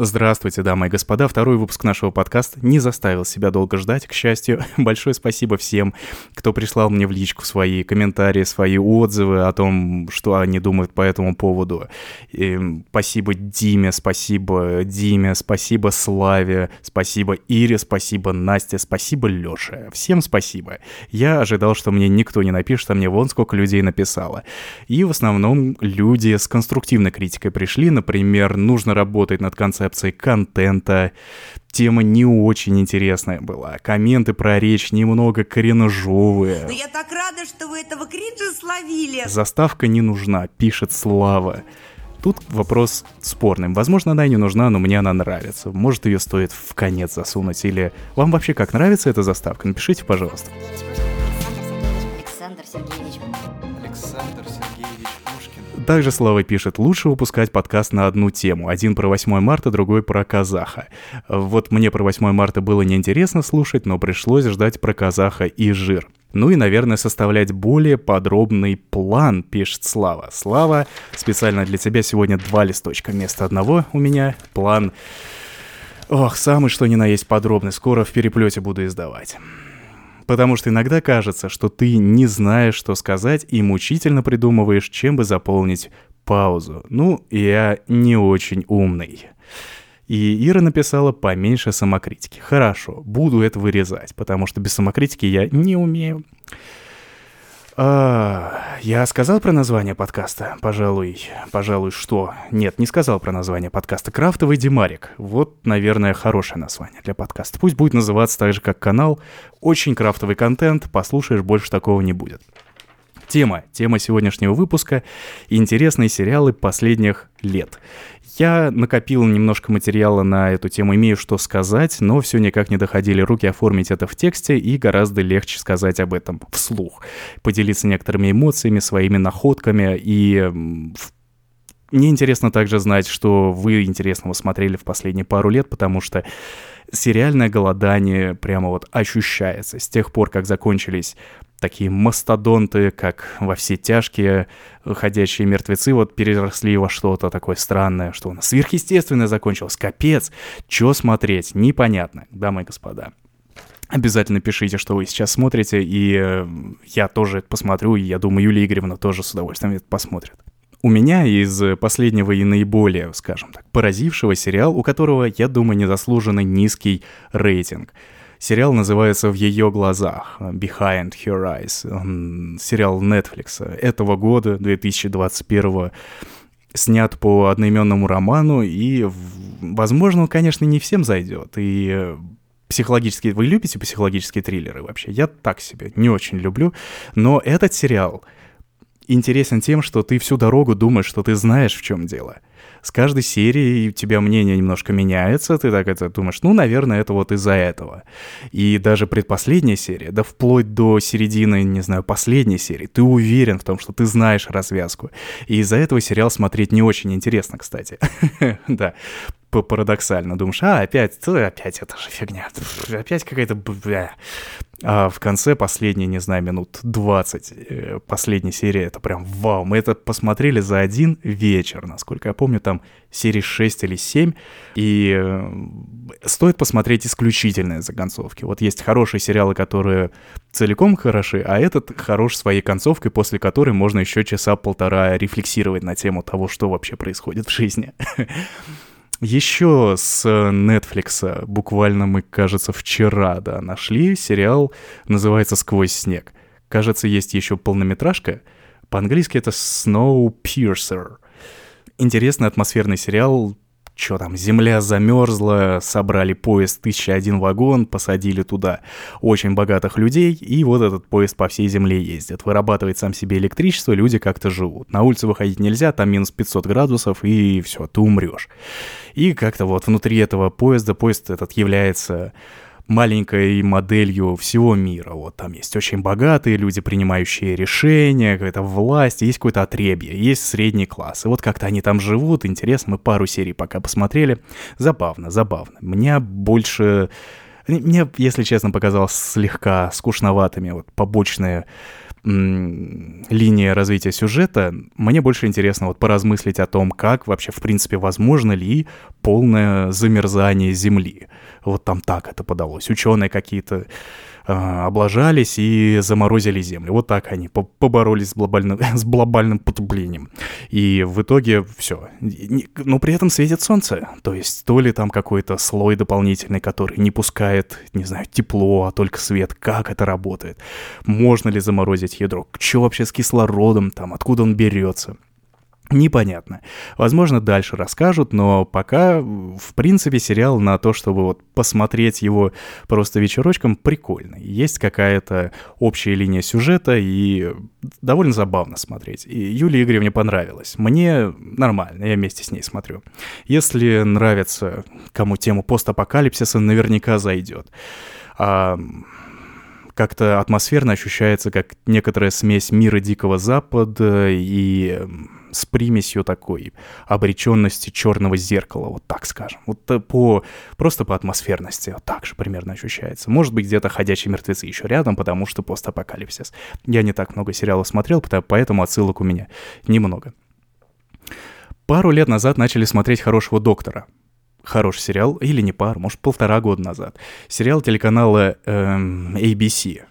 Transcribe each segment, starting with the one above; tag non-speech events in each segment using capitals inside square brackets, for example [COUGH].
Здравствуйте, дамы и господа. Второй выпуск нашего подкаста не заставил себя долго ждать, к счастью. [LAUGHS] Большое спасибо всем, кто прислал мне в личку свои комментарии, свои отзывы о том, что они думают по этому поводу. И спасибо Диме, спасибо Диме, спасибо Славе, спасибо Ире, спасибо Насте, спасибо Лёше. Всем спасибо. Я ожидал, что мне никто не напишет, а мне вон сколько людей написало. И в основном люди с конструктивной критикой пришли. Например, нужно работать над концепцией концепцией контента. Тема не очень интересная была. Комменты про речь немного кореножовые. Но я так рада, что вы этого кринжа словили. Заставка не нужна, пишет Слава. Тут вопрос спорным. Возможно, она и не нужна, но мне она нравится. Может, ее стоит в конец засунуть. Или вам вообще как нравится эта заставка? Напишите, пожалуйста. Александр Сергеевич. Александр Сергеевич. Также Слава пишет, лучше выпускать подкаст на одну тему. Один про 8 марта, другой про казаха. Вот мне про 8 марта было неинтересно слушать, но пришлось ждать про казаха и жир. Ну и, наверное, составлять более подробный план, пишет Слава. Слава, специально для тебя сегодня два листочка вместо одного у меня. План, ох, самый что ни на есть подробный, скоро в переплете буду издавать. Потому что иногда кажется, что ты не знаешь, что сказать, и мучительно придумываешь, чем бы заполнить паузу. Ну, я не очень умный. И Ира написала поменьше самокритики. Хорошо, буду это вырезать, потому что без самокритики я не умею. А, я сказал про название подкаста? Пожалуй, пожалуй, что? Нет, не сказал про название подкаста. Крафтовый Димарик. Вот, наверное, хорошее название для подкаста. Пусть будет называться так же, как канал. Очень крафтовый контент, послушаешь, больше такого не будет. Тема, тема сегодняшнего выпуска – интересные сериалы последних лет. Я накопил немножко материала на эту тему, имею что сказать, но все никак не доходили руки оформить это в тексте, и гораздо легче сказать об этом вслух. Поделиться некоторыми эмоциями, своими находками, и в мне интересно также знать, что вы интересного смотрели в последние пару лет, потому что сериальное голодание прямо вот ощущается. С тех пор, как закончились такие мастодонты, как во все тяжкие ходячие мертвецы, вот переросли во что-то такое странное, что у нас сверхъестественное закончилось. Капец, что смотреть, непонятно, дамы и господа. Обязательно пишите, что вы сейчас смотрите, и э, я тоже это посмотрю, и я думаю, Юлия Игоревна тоже с удовольствием это посмотрит. У меня из последнего и наиболее, скажем так, поразившего сериал, у которого, я думаю, незаслуженно низкий рейтинг. Сериал называется «В ее глазах» «Behind Her Eyes». Он сериал Netflix этого года, 2021 снят по одноименному роману, и, возможно, он, конечно, не всем зайдет. И психологические... Вы любите психологические триллеры вообще? Я так себе, не очень люблю. Но этот сериал интересен тем, что ты всю дорогу думаешь, что ты знаешь, в чем дело. С каждой серией у тебя мнение немножко меняется, ты так это думаешь, ну, наверное, это вот из-за этого. И даже предпоследняя серия, да вплоть до середины, не знаю, последней серии, ты уверен в том, что ты знаешь развязку. И из-за этого сериал смотреть не очень интересно, кстати. [LAUGHS] Да, парадоксально. Думаешь, а, опять, опять это же фигня, опять какая-то... бля». А в конце последние, не знаю, минут 20, э, последней серии, это прям вау. Мы это посмотрели за один вечер, насколько я помню, там серии 6 или 7. И э, стоит посмотреть исключительно из-за концовки. Вот есть хорошие сериалы, которые целиком хороши, а этот хорош своей концовкой, после которой можно еще часа полтора рефлексировать на тему того, что вообще происходит в жизни. [LAUGHS] Еще с Netflix буквально мы, кажется, вчера, да, нашли сериал, называется «Сквозь снег». Кажется, есть еще полнометражка. По-английски это Snowpiercer. Интересный атмосферный сериал. Чё там, земля замерзла, собрали поезд 1001 вагон, посадили туда очень богатых людей, и вот этот поезд по всей земле ездит. Вырабатывает сам себе электричество, люди как-то живут. На улицу выходить нельзя, там минус 500 градусов, и все, ты умрешь. И как-то вот внутри этого поезда, поезд этот является маленькой моделью всего мира. Вот там есть очень богатые люди, принимающие решения, какая-то власть, есть какое-то отребье, есть средний класс. И вот как-то они там живут, интересно, мы пару серий пока посмотрели. Забавно, забавно. Мне больше... Мне, если честно, показалось слегка скучноватыми вот побочные линия развития сюжета, мне больше интересно вот поразмыслить о том, как вообще, в принципе, возможно ли полное замерзание Земли. Вот там так это подалось. Ученые какие-то облажались и заморозили землю. Вот так они поборолись с глобальным, [LAUGHS] с глобальным потеплением. И в итоге все. Но при этом светит солнце. То есть то ли там какой-то слой дополнительный, который не пускает, не знаю, тепло, а только свет. Как это работает? Можно ли заморозить ядро? Что вообще с кислородом там? Откуда он берется? Непонятно. Возможно, дальше расскажут, но пока, в принципе, сериал на то, чтобы вот посмотреть его просто вечерочком, прикольный. Есть какая-то общая линия сюжета, и довольно забавно смотреть. И Юлии Игоревне понравилось. Мне нормально, я вместе с ней смотрю. Если нравится кому тему постапокалипсиса, наверняка зайдет. А как-то атмосферно ощущается, как некоторая смесь мира Дикого Запада и с примесью такой обреченности черного зеркала, вот так скажем. Вот э, по, просто по атмосферности вот так же примерно ощущается. Может быть, где-то «Ходячие мертвецы» еще рядом, потому что постапокалипсис. Я не так много сериалов смотрел, поэтому отсылок у меня немного. Пару лет назад начали смотреть «Хорошего доктора», хороший сериал, или не пару, может, полтора года назад. Сериал телеканала эм, ABC.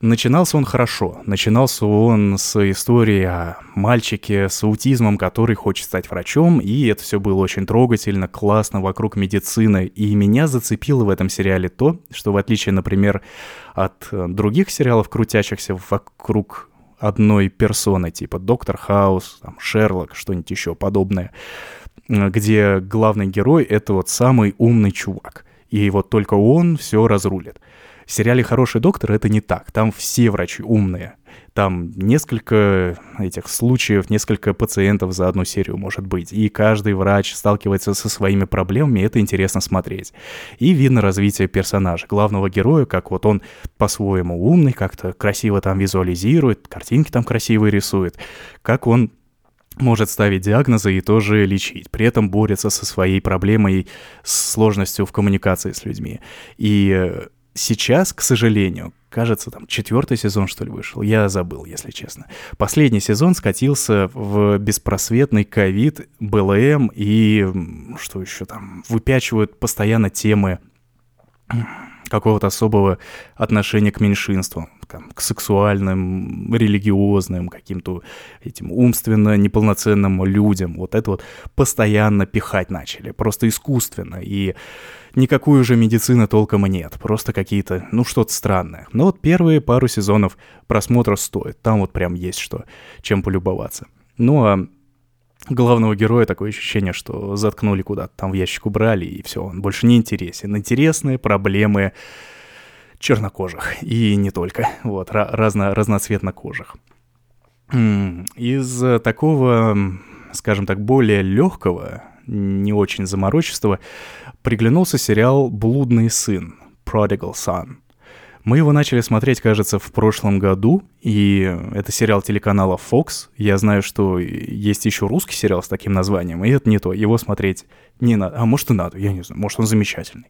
Начинался он хорошо. Начинался он с истории о мальчике с аутизмом, который хочет стать врачом, и это все было очень трогательно, классно вокруг медицины. И меня зацепило в этом сериале то, что в отличие, например, от э, других сериалов, крутящихся вокруг одной персоны, типа Доктор Хаус, там, Шерлок, что-нибудь еще подобное, где главный герой — это вот самый умный чувак. И вот только он все разрулит. В сериале «Хороший доктор» это не так. Там все врачи умные. Там несколько этих случаев, несколько пациентов за одну серию может быть. И каждый врач сталкивается со своими проблемами, это интересно смотреть. И видно развитие персонажа, главного героя, как вот он по-своему умный, как-то красиво там визуализирует, картинки там красивые рисует, как он может ставить диагнозы и тоже лечить. При этом борется со своей проблемой, с сложностью в коммуникации с людьми. И э, сейчас, к сожалению, кажется, там четвертый сезон, что ли, вышел. Я забыл, если честно. Последний сезон скатился в беспросветный ковид, БЛМ и что еще там, выпячивают постоянно темы какого-то особого отношения к меньшинству, там, к сексуальным, религиозным, каким-то этим умственно неполноценным людям. Вот это вот постоянно пихать начали, просто искусственно. И никакой уже медицины толком нет, просто какие-то, ну, что-то странное. Но вот первые пару сезонов просмотра стоит, там вот прям есть что, чем полюбоваться. Ну а главного героя такое ощущение, что заткнули куда-то, там в ящик убрали, и все, он больше не интересен. Интересные проблемы чернокожих, и не только, вот, разно, разноцветнокожих. Из такого, скажем так, более легкого, не очень заморочистого, приглянулся сериал «Блудный сын» Prodigal Son. Мы его начали смотреть, кажется, в прошлом году, и это сериал телеканала Fox. Я знаю, что есть еще русский сериал с таким названием, и это не то, его смотреть не надо. А может и надо, я не знаю, может он замечательный.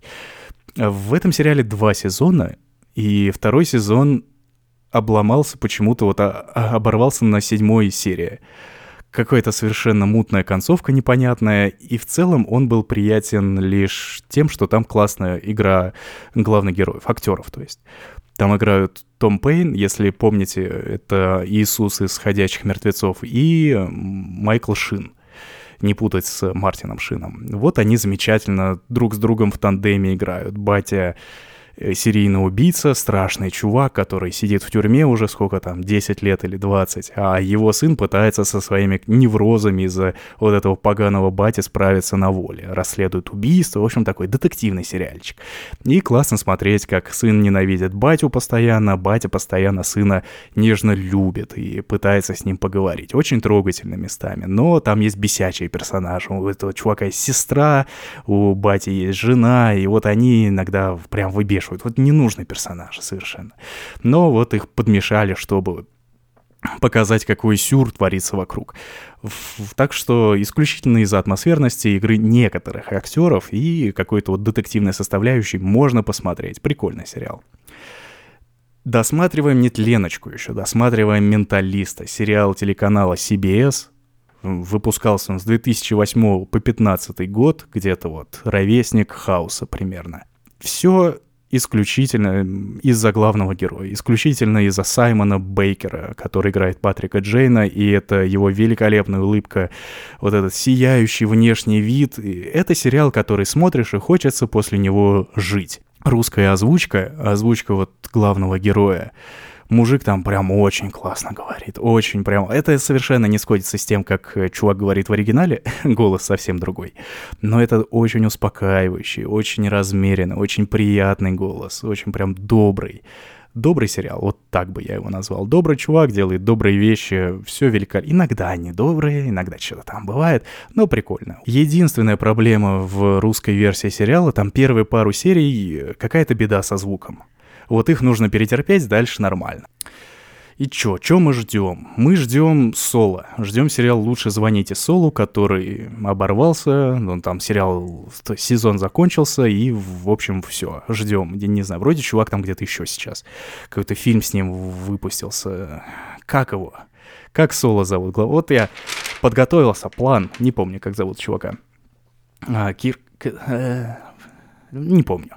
В этом сериале два сезона, и второй сезон обломался почему-то, вот а, а, оборвался на седьмой серии какая-то совершенно мутная концовка непонятная, и в целом он был приятен лишь тем, что там классная игра главных героев, актеров, то есть. Там играют том Пейн, если помните, это Иисус из «Ходячих мертвецов», и Майкл Шин не путать с Мартином Шином. Вот они замечательно друг с другом в тандеме играют. Батя серийный убийца, страшный чувак, который сидит в тюрьме уже сколько там, 10 лет или 20, а его сын пытается со своими неврозами из-за вот этого поганого бати справиться на воле, расследует убийство, в общем, такой детективный сериальчик. И классно смотреть, как сын ненавидит батю постоянно, батя постоянно сына нежно любит и пытается с ним поговорить. Очень трогательно местами, но там есть бесячие персонажи. У этого чувака есть сестра, у бати есть жена, и вот они иногда прям выбешивают подмешивают. Вот ненужные персонажи совершенно. Но вот их подмешали, чтобы показать, какой сюр творится вокруг. Так что исключительно из-за атмосферности игры некоторых актеров и какой-то вот детективной составляющей можно посмотреть. Прикольный сериал. Досматриваем «Нетленочку» еще, досматриваем «Менталиста», сериал телеканала CBS. Выпускался он с 2008 по 2015 год, где-то вот ровесник Хауса примерно. Все исключительно из-за главного героя, исключительно из-за Саймона Бейкера, который играет Патрика Джейна, и это его великолепная улыбка, вот этот сияющий внешний вид. И это сериал, который смотришь и хочется после него жить. Русская озвучка, озвучка вот главного героя, мужик там прям очень классно говорит, очень прям... Это совершенно не сходится с тем, как э, чувак говорит в оригинале, [LAUGHS] голос совсем другой. Но это очень успокаивающий, очень размеренный, очень приятный голос, очень прям добрый. Добрый сериал, вот так бы я его назвал. Добрый чувак делает добрые вещи, все великолепно. Иногда они добрые, иногда что-то там бывает, но прикольно. Единственная проблема в русской версии сериала, там первые пару серий э, какая-то беда со звуком. Вот их нужно перетерпеть, дальше нормально. И чё, чё мы ждем? Мы ждем Соло. Ждем сериал «Лучше звоните Солу», который оборвался, ну, там сериал, сезон закончился, и, в общем, все. Ждем. Я не знаю, вроде чувак там где-то еще сейчас. Какой-то фильм с ним выпустился. Как его? Как Соло зовут? Вот я подготовился, план, не помню, как зовут чувака. А, Кир... Э, не помню.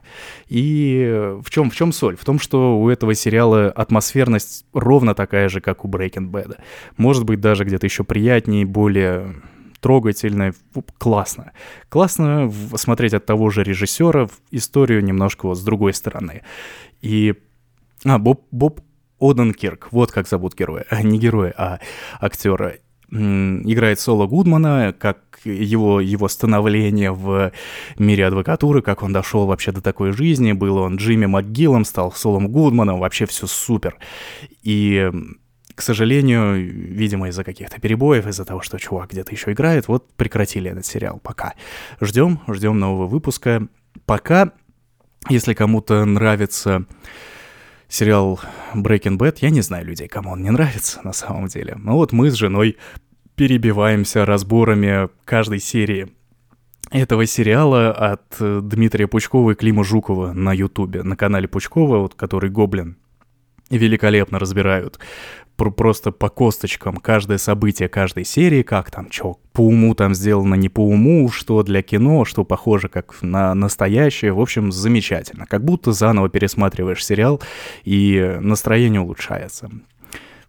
И в чем, в чем соль? В том, что у этого сериала атмосферность ровно такая же, как у Breaking Bad. Может быть, даже где-то еще приятнее, более трогательно, классно. Классно смотреть от того же режиссера историю немножко вот с другой стороны. И... А, Боб, Боб Оденкирк, вот как зовут героя. [LAUGHS] Не героя, а актера играет Соло Гудмана, как его, его становление в мире адвокатуры, как он дошел вообще до такой жизни. Был он Джимми МcГиллом, стал Солом Гудманом, вообще все супер. И к сожалению, видимо, из-за каких-то перебоев, из-за того, что чувак где-то еще играет, вот прекратили этот сериал пока. Ждем, ждем нового выпуска. Пока, если кому-то нравится сериал Breaking Bad, я не знаю людей, кому он не нравится на самом деле. Но вот мы с женой перебиваемся разборами каждой серии этого сериала от э, Дмитрия Пучкова и Клима Жукова на Ютубе, на канале Пучкова, вот, который Гоблин великолепно разбирают просто по косточкам каждое событие каждой серии, как там, что по уму там сделано, не по уму, что для кино, что похоже как на настоящее. В общем, замечательно. Как будто заново пересматриваешь сериал, и настроение улучшается.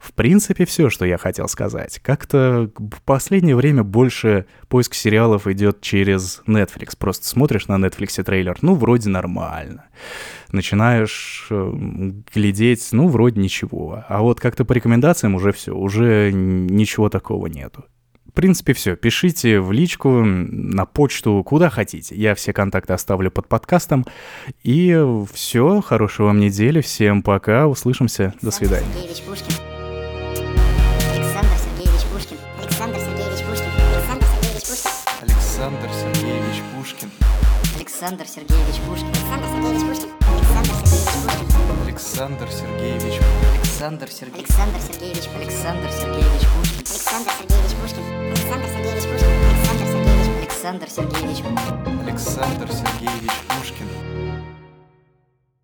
В принципе, все, что я хотел сказать. Как-то в последнее время больше поиск сериалов идет через Netflix. Просто смотришь на Netflix трейлер, ну, вроде нормально. Начинаешь э, глядеть, ну, вроде ничего. А вот как-то по рекомендациям уже все, уже ничего такого нету. В принципе, все. Пишите в личку, на почту, куда хотите. Я все контакты оставлю под подкастом. И все. Хорошего вам недели. Всем пока. Услышимся. До свидания. Александр Сергеевич Пушкин. Александр Сергеевич Пушкин. Александр Сергеевич. Александр Сергеевич. Александр Сергеевич Пушкин. Александр Сергеевич Пушкин. Александр Сергеевич Пушкин. Александр Сергеевич Пушкин.